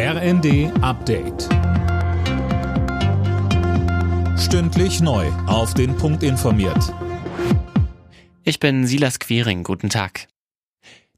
RND Update. Stündlich neu. Auf den Punkt informiert. Ich bin Silas Quiring. Guten Tag.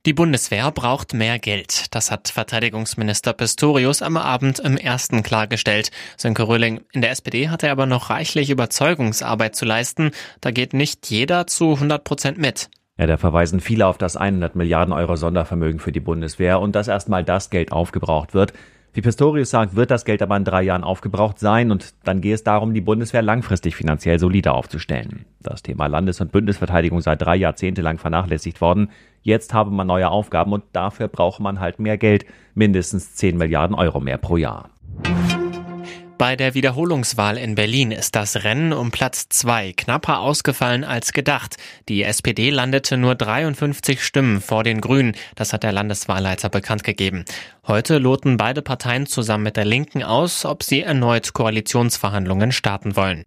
Die Bundeswehr braucht mehr Geld. Das hat Verteidigungsminister Pistorius am Abend im ersten klargestellt. Sönke Röhling, in der SPD hat er aber noch reichlich Überzeugungsarbeit zu leisten. Da geht nicht jeder zu 100 Prozent mit. Ja, da verweisen viele auf das 100 Milliarden Euro Sondervermögen für die Bundeswehr und dass erstmal das Geld aufgebraucht wird. Wie Pistorius sagt, wird das Geld aber in drei Jahren aufgebraucht sein und dann gehe es darum, die Bundeswehr langfristig finanziell solider aufzustellen. Das Thema Landes- und Bündnisverteidigung sei drei Jahrzehnte lang vernachlässigt worden. Jetzt habe man neue Aufgaben und dafür brauche man halt mehr Geld, mindestens 10 Milliarden Euro mehr pro Jahr. Bei der Wiederholungswahl in Berlin ist das Rennen um Platz zwei knapper ausgefallen als gedacht. Die SPD landete nur 53 Stimmen vor den Grünen. Das hat der Landeswahlleiter bekannt gegeben. Heute loten beide Parteien zusammen mit der Linken aus, ob sie erneut Koalitionsverhandlungen starten wollen.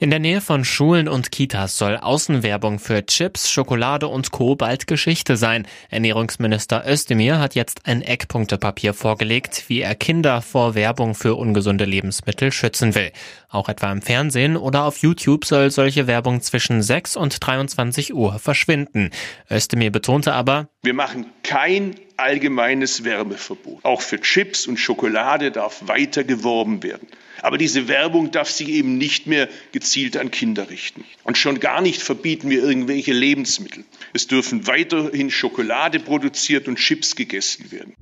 In der Nähe von Schulen und Kitas soll Außenwerbung für Chips, Schokolade und Co. bald Geschichte sein. Ernährungsminister Özdemir hat jetzt ein Eckpunktepapier vorgelegt, wie er Kinder vor Werbung für ungesunde Lebensmittel schützen will. Auch etwa im Fernsehen oder auf YouTube soll solche Werbung zwischen 6 und 23 Uhr verschwinden. Özdemir betonte aber, wir machen kein allgemeines Werbeverbot. Auch für Chips und Schokolade darf weiter geworben werden. Aber diese Werbung darf sich eben nicht mehr gezielt an Kinder richten. Und schon gar nicht verbieten wir irgendwelche Lebensmittel. Es dürfen weiterhin Schokolade produziert und Chips gegessen werden.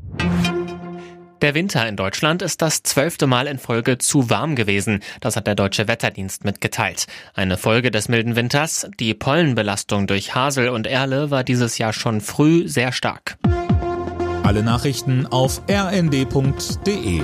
Der Winter in Deutschland ist das zwölfte Mal in Folge zu warm gewesen. Das hat der Deutsche Wetterdienst mitgeteilt. Eine Folge des milden Winters. Die Pollenbelastung durch Hasel und Erle war dieses Jahr schon früh sehr stark. Alle Nachrichten auf rnd.de